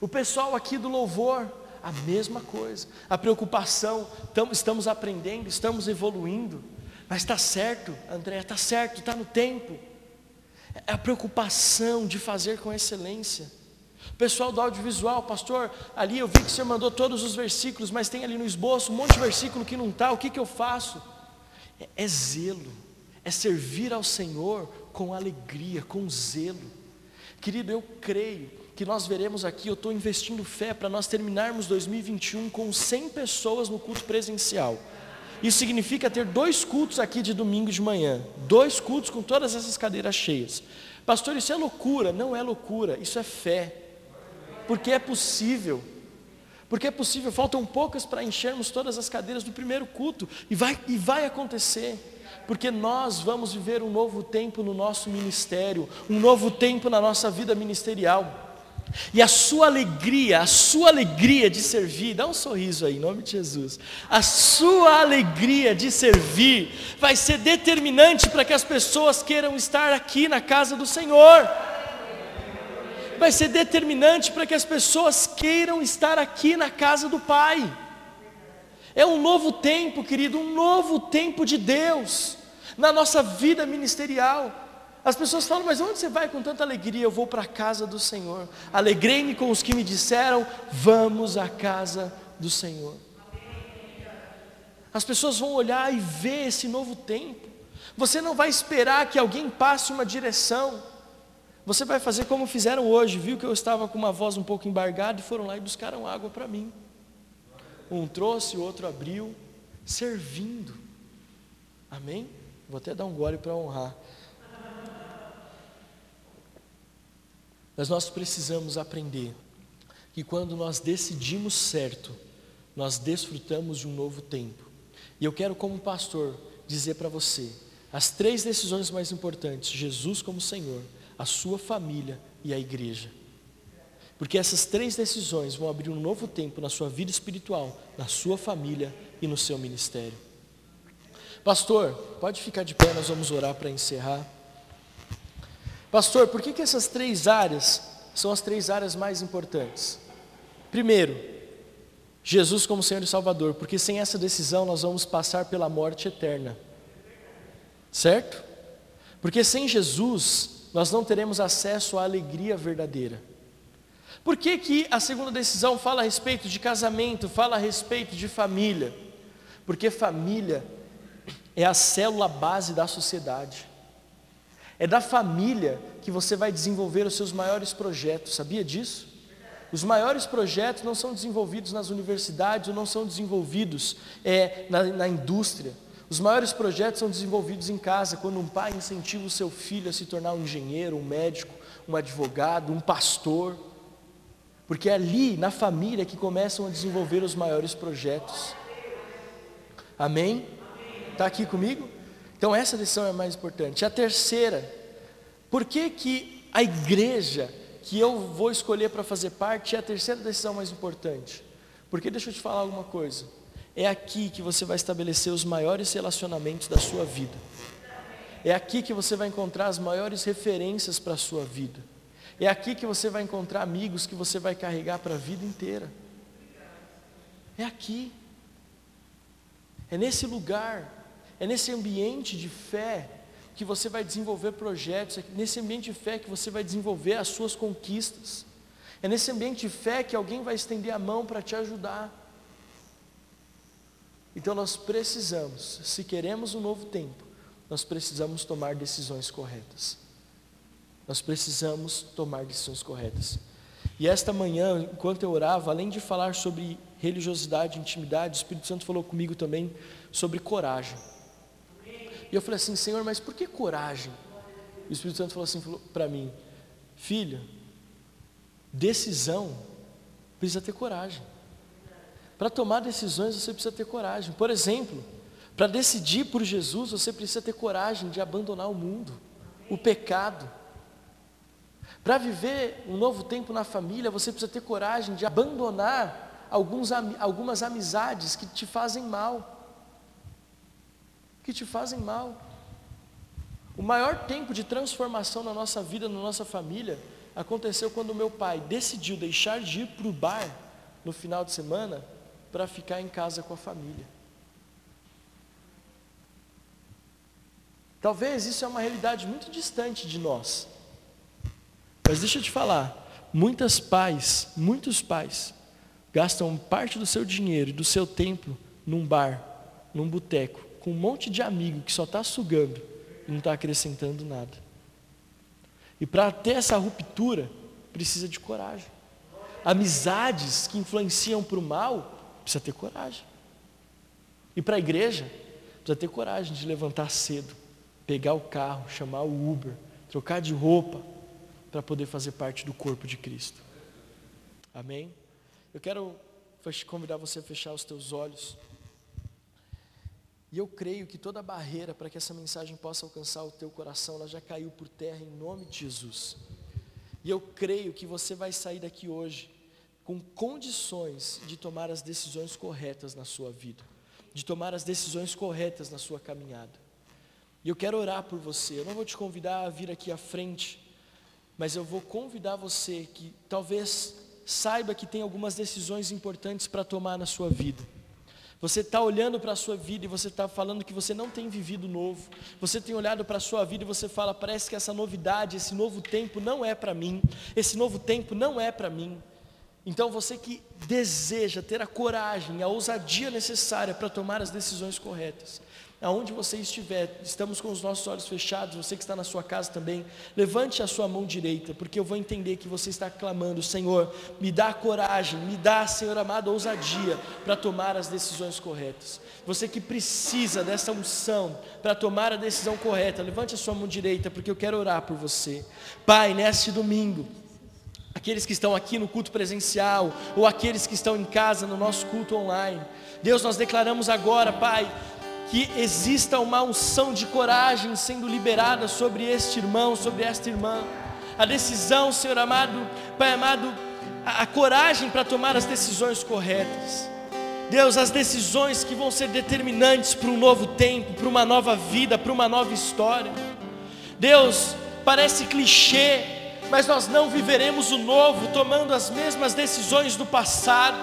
O pessoal aqui do louvor, a mesma coisa. A preocupação, estamos aprendendo, estamos evoluindo. Mas está certo, André, está certo, está no tempo. É a preocupação de fazer com excelência. O pessoal do audiovisual, pastor, ali eu vi que você mandou todos os versículos, mas tem ali no esboço um monte de versículo que não está, o que, que eu faço? É, é zelo, é servir ao Senhor com alegria, com zelo. Querido, eu creio que nós veremos aqui, eu estou investindo fé para nós terminarmos 2021 com 100 pessoas no culto presencial. Isso significa ter dois cultos aqui de domingo de manhã, dois cultos com todas essas cadeiras cheias. Pastor, isso é loucura? Não é loucura, isso é fé. Porque é possível. Porque é possível, faltam poucas para enchermos todas as cadeiras do primeiro culto, e vai, e vai acontecer, porque nós vamos viver um novo tempo no nosso ministério, um novo tempo na nossa vida ministerial. E a sua alegria, a sua alegria de servir, dá um sorriso aí, em nome de Jesus. A sua alegria de servir vai ser determinante para que as pessoas queiram estar aqui na casa do Senhor. Vai ser determinante para que as pessoas queiram estar aqui na casa do Pai. É um novo tempo, querido, um novo tempo de Deus na nossa vida ministerial. As pessoas falam, mas onde você vai com tanta alegria? Eu vou para a casa do Senhor. Alegrei-me com os que me disseram, vamos à casa do Senhor. As pessoas vão olhar e ver esse novo tempo. Você não vai esperar que alguém passe uma direção. Você vai fazer como fizeram hoje, viu que eu estava com uma voz um pouco embargada e foram lá e buscaram água para mim. Um trouxe, o outro abriu, servindo. Amém? Vou até dar um gole para honrar. Mas nós precisamos aprender que quando nós decidimos certo, nós desfrutamos de um novo tempo. E eu quero, como pastor, dizer para você: as três decisões mais importantes: Jesus como Senhor, a sua família e a igreja. Porque essas três decisões vão abrir um novo tempo na sua vida espiritual, na sua família e no seu ministério. Pastor, pode ficar de pé, nós vamos orar para encerrar. Pastor, por que, que essas três áreas são as três áreas mais importantes? Primeiro, Jesus como Senhor e Salvador, porque sem essa decisão nós vamos passar pela morte eterna. Certo? Porque sem Jesus nós não teremos acesso à alegria verdadeira. Por que, que a segunda decisão fala a respeito de casamento, fala a respeito de família? Porque família é a célula base da sociedade. É da família que você vai desenvolver os seus maiores projetos, sabia disso? Os maiores projetos não são desenvolvidos nas universidades ou não são desenvolvidos é, na, na indústria. Os maiores projetos são desenvolvidos em casa, quando um pai incentiva o seu filho a se tornar um engenheiro, um médico, um advogado, um pastor. Porque é ali, na família, que começam a desenvolver os maiores projetos. Amém? Está aqui comigo? Então essa lição é mais importante. A terceira, por que, que a igreja que eu vou escolher para fazer parte é a terceira decisão mais importante? Porque deixa eu te falar alguma coisa. É aqui que você vai estabelecer os maiores relacionamentos da sua vida. É aqui que você vai encontrar as maiores referências para a sua vida. É aqui que você vai encontrar amigos que você vai carregar para a vida inteira. É aqui. É nesse lugar é nesse ambiente de fé que você vai desenvolver projetos, é nesse ambiente de fé que você vai desenvolver as suas conquistas. É nesse ambiente de fé que alguém vai estender a mão para te ajudar. Então nós precisamos, se queremos um novo tempo, nós precisamos tomar decisões corretas. Nós precisamos tomar decisões corretas. E esta manhã, enquanto eu orava, além de falar sobre religiosidade, intimidade, o Espírito Santo falou comigo também sobre coragem. E eu falei assim, Senhor, mas por que coragem? E o Espírito Santo falou assim para mim, filho, decisão precisa ter coragem. Para tomar decisões você precisa ter coragem. Por exemplo, para decidir por Jesus você precisa ter coragem de abandonar o mundo, o pecado. Para viver um novo tempo na família você precisa ter coragem de abandonar alguns, algumas amizades que te fazem mal que te fazem mal. O maior tempo de transformação na nossa vida, na nossa família, aconteceu quando meu pai decidiu deixar de ir para o bar no final de semana para ficar em casa com a família. Talvez isso é uma realidade muito distante de nós. Mas deixa eu te falar, muitas pais, muitos pais, gastam parte do seu dinheiro e do seu tempo num bar, num boteco, com um monte de amigo que só está sugando e não está acrescentando nada. E para ter essa ruptura, precisa de coragem. Amizades que influenciam para o mal, precisa ter coragem. E para a igreja, precisa ter coragem de levantar cedo, pegar o carro, chamar o Uber, trocar de roupa, para poder fazer parte do corpo de Cristo. Amém? Eu quero convidar você a fechar os teus olhos. E eu creio que toda barreira para que essa mensagem possa alcançar o teu coração, ela já caiu por terra em nome de Jesus. E eu creio que você vai sair daqui hoje com condições de tomar as decisões corretas na sua vida, de tomar as decisões corretas na sua caminhada. E eu quero orar por você. Eu não vou te convidar a vir aqui à frente, mas eu vou convidar você que talvez saiba que tem algumas decisões importantes para tomar na sua vida. Você está olhando para a sua vida e você está falando que você não tem vivido novo. Você tem olhado para a sua vida e você fala, parece que essa novidade, esse novo tempo não é para mim. Esse novo tempo não é para mim. Então você que deseja ter a coragem, a ousadia necessária para tomar as decisões corretas, aonde você estiver, estamos com os nossos olhos fechados, você que está na sua casa também, levante a sua mão direita, porque eu vou entender que você está clamando, Senhor, me dá coragem, me dá, Senhor amado, ousadia para tomar as decisões corretas. Você que precisa dessa unção para tomar a decisão correta, levante a sua mão direita, porque eu quero orar por você. Pai, neste domingo, aqueles que estão aqui no culto presencial, ou aqueles que estão em casa no nosso culto online. Deus, nós declaramos agora, Pai, que exista uma unção de coragem sendo liberada sobre este irmão, sobre esta irmã. A decisão, Senhor amado, Pai amado, a, a coragem para tomar as decisões corretas. Deus, as decisões que vão ser determinantes para um novo tempo, para uma nova vida, para uma nova história. Deus, parece clichê, mas nós não viveremos o novo tomando as mesmas decisões do passado.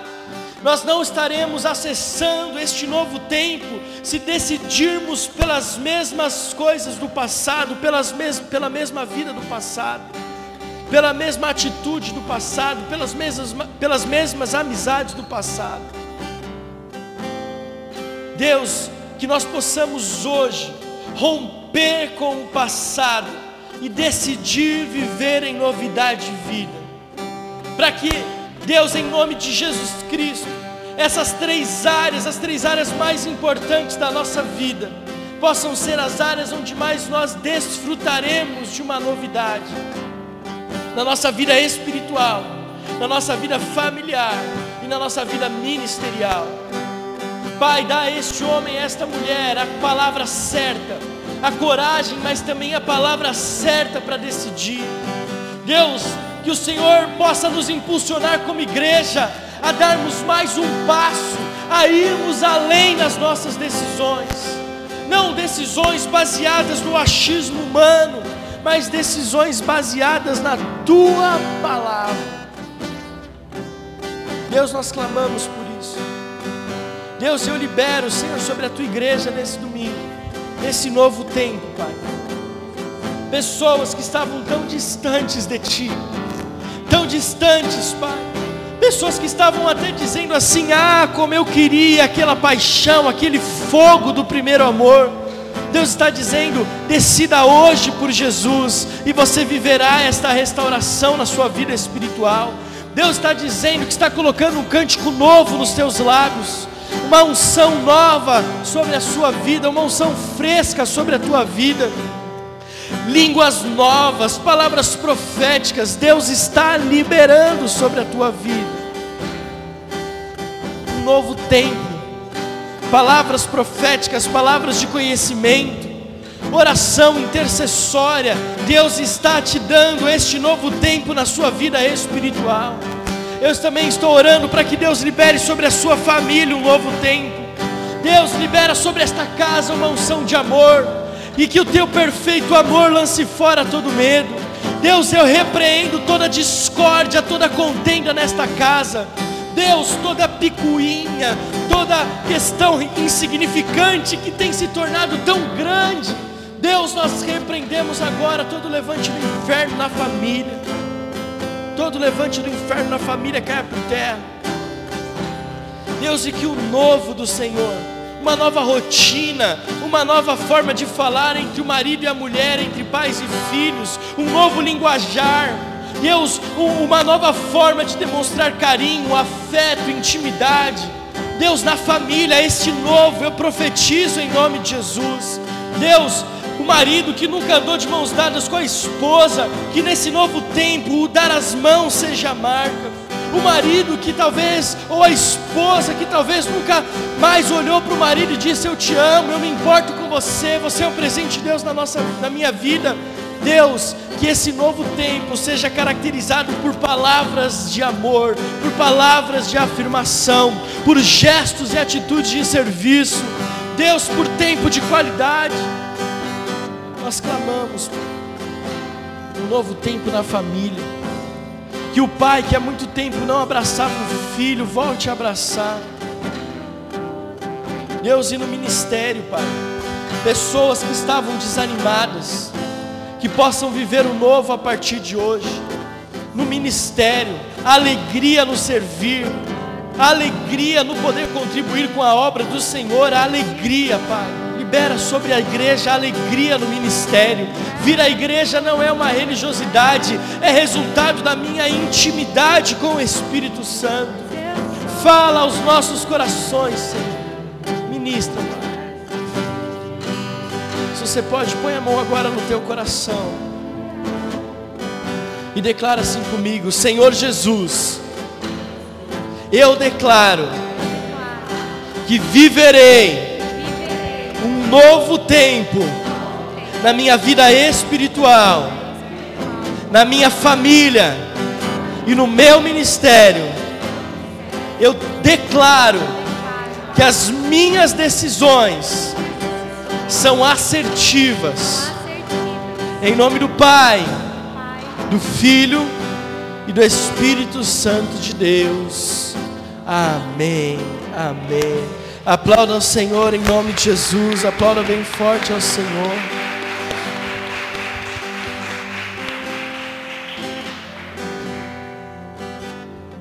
Nós não estaremos acessando este novo tempo se decidirmos pelas mesmas coisas do passado, pelas mes pela mesma vida do passado, pela mesma atitude do passado, pelas mesmas, pelas mesmas amizades do passado. Deus, que nós possamos hoje romper com o passado e decidir viver em novidade de vida. Para que Deus, em nome de Jesus Cristo, essas três áreas, as três áreas mais importantes da nossa vida, possam ser as áreas onde mais nós desfrutaremos de uma novidade. Na nossa vida espiritual, na nossa vida familiar e na nossa vida ministerial. Pai, dá a este homem, a esta mulher, a palavra certa a coragem, mas também a palavra certa para decidir. Deus, que o Senhor possa nos impulsionar como igreja a darmos mais um passo, a irmos além das nossas decisões, não decisões baseadas no achismo humano, mas decisões baseadas na tua palavra. Deus, nós clamamos por isso. Deus, eu libero, Senhor, sobre a tua igreja nesse domingo nesse novo tempo, Pai. Pessoas que estavam tão distantes de Ti, tão distantes, Pai. Pessoas que estavam até dizendo assim: Ah, como eu queria aquela paixão, aquele fogo do primeiro amor. Deus está dizendo: decida hoje por Jesus e você viverá esta restauração na sua vida espiritual. Deus está dizendo que está colocando um cântico novo nos teus lábios uma unção nova sobre a sua vida, uma unção fresca sobre a tua vida, línguas novas, palavras proféticas, Deus está liberando sobre a tua vida. Um novo tempo, palavras proféticas, palavras de conhecimento, oração intercessória, Deus está te dando este novo tempo na sua vida espiritual. Eu também estou orando para que Deus libere sobre a sua família um novo tempo. Deus libera sobre esta casa uma unção de amor e que o teu perfeito amor lance fora todo medo. Deus, eu repreendo toda discórdia, toda contenda nesta casa. Deus, toda picuinha, toda questão insignificante que tem se tornado tão grande. Deus, nós repreendemos agora todo levante do inferno na família todo levante do inferno na família caia por terra. Deus, e que o novo do Senhor, uma nova rotina, uma nova forma de falar entre o marido e a mulher, entre pais e filhos, um novo linguajar. Deus, uma nova forma de demonstrar carinho, afeto, intimidade. Deus, na família, este novo, eu profetizo em nome de Jesus. Deus, o marido que nunca andou de mãos dadas com a esposa, que nesse novo tempo o dar as mãos seja a marca. O marido que talvez, ou a esposa que talvez nunca mais olhou para o marido e disse: Eu te amo, eu me importo com você, você é um presente de Deus na, nossa, na minha vida. Deus, que esse novo tempo seja caracterizado por palavras de amor, por palavras de afirmação, por gestos e atitudes de serviço. Deus, por tempo de qualidade nós clamamos um novo tempo na família. Que o pai que há muito tempo não abraçava o filho, volte a abraçar. Deus, e no ministério, Pai, pessoas que estavam desanimadas, que possam viver o novo a partir de hoje. No ministério, alegria no servir, alegria no poder contribuir com a obra do Senhor, alegria, Pai libera sobre a igreja alegria no ministério. Vir à igreja não é uma religiosidade, é resultado da minha intimidade com o Espírito Santo. Fala aos nossos corações, Senhor. Ministra, Pai. Se você pode, põe a mão agora no teu coração. E declara assim comigo: Senhor Jesus, eu declaro que viverei novo tempo na minha vida espiritual, na minha família e no meu ministério. Eu declaro que as minhas decisões são assertivas. Em nome do Pai, do Filho e do Espírito Santo de Deus. Amém. Amém. Aplauda ao Senhor em nome de Jesus. Aplauda bem forte ao Senhor.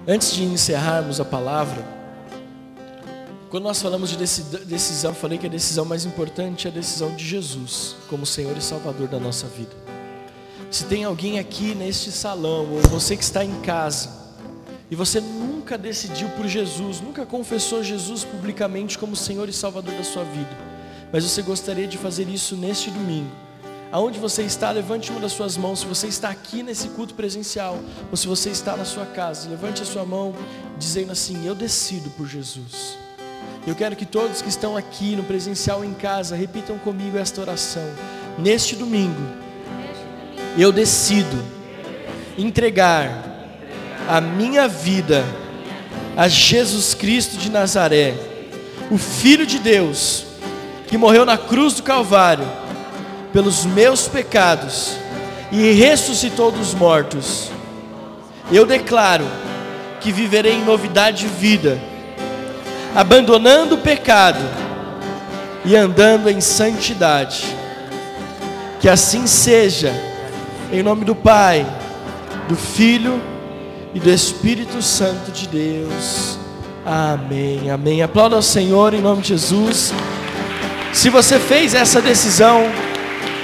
Antes de encerrarmos a palavra, quando nós falamos de decisão, falei que a decisão mais importante é a decisão de Jesus, como Senhor e Salvador da nossa vida. Se tem alguém aqui neste salão, ou você que está em casa, e você nunca decidiu por Jesus, nunca confessou Jesus publicamente como Senhor e Salvador da sua vida, mas você gostaria de fazer isso neste domingo, aonde você está, levante uma das suas mãos. Se você está aqui nesse culto presencial, ou se você está na sua casa, levante a sua mão, dizendo assim: Eu decido por Jesus. Eu quero que todos que estão aqui no presencial em casa repitam comigo esta oração. Neste domingo, eu decido entregar a minha vida a Jesus Cristo de Nazaré, o Filho de Deus, que morreu na cruz do Calvário pelos meus pecados e ressuscitou dos mortos. Eu declaro que viverei em novidade de vida, abandonando o pecado e andando em santidade. Que assim seja, em nome do Pai, do Filho e do Espírito Santo de Deus. Amém, amém. Aplauda ao Senhor em nome de Jesus. Se você fez essa decisão,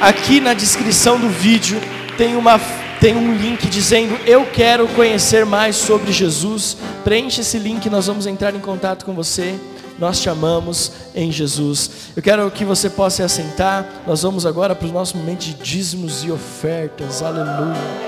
aqui na descrição do vídeo tem, uma, tem um link dizendo Eu quero conhecer mais sobre Jesus. Preencha esse link, nós vamos entrar em contato com você. Nós te amamos em Jesus. Eu quero que você possa se assentar. Nós vamos agora para o nosso momento de dízimos e ofertas. Aleluia.